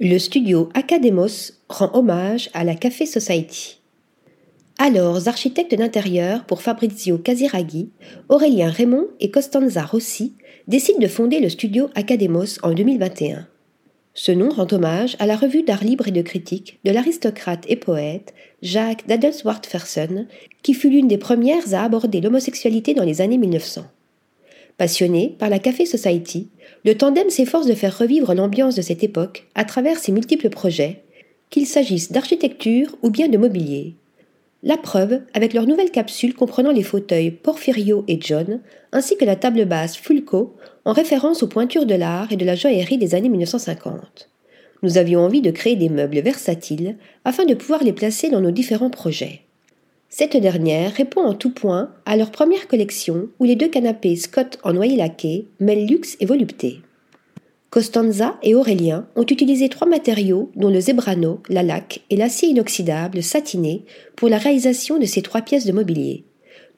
Le studio Academos rend hommage à la Café Society. Alors architectes d'intérieur pour Fabrizio Casiraghi, Aurélien Raymond et Costanza Rossi décident de fonder le studio Academos en 2021. Ce nom rend hommage à la revue d'art libre et de critique de l'aristocrate et poète Jacques Dadelsworth-Fersen, qui fut l'une des premières à aborder l'homosexualité dans les années 1900. Passionné par la Café Society, le tandem s'efforce de faire revivre l'ambiance de cette époque à travers ses multiples projets, qu'il s'agisse d'architecture ou bien de mobilier. La preuve avec leur nouvelle capsule comprenant les fauteuils Porfirio et John, ainsi que la table basse Fulco, en référence aux pointures de l'art et de la joaillerie des années 1950. Nous avions envie de créer des meubles versatiles afin de pouvoir les placer dans nos différents projets. Cette dernière répond en tout point à leur première collection où les deux canapés Scott en noyer laqué mêlent luxe et volupté. Costanza et Aurélien ont utilisé trois matériaux dont le zebrano, la laque et l'acier inoxydable satiné pour la réalisation de ces trois pièces de mobilier.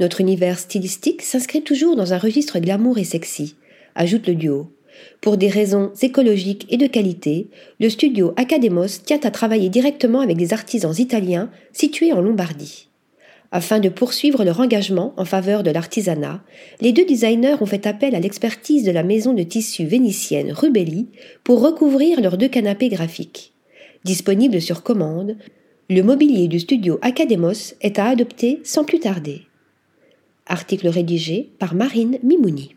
Notre univers stylistique s'inscrit toujours dans un registre glamour et sexy, ajoute le duo. Pour des raisons écologiques et de qualité, le studio Academos tient à travailler directement avec des artisans italiens situés en Lombardie. Afin de poursuivre leur engagement en faveur de l'artisanat, les deux designers ont fait appel à l'expertise de la maison de tissu vénitienne Rubelli pour recouvrir leurs deux canapés graphiques. Disponible sur commande, le mobilier du studio Academos est à adopter sans plus tarder. Article rédigé par Marine Mimouni.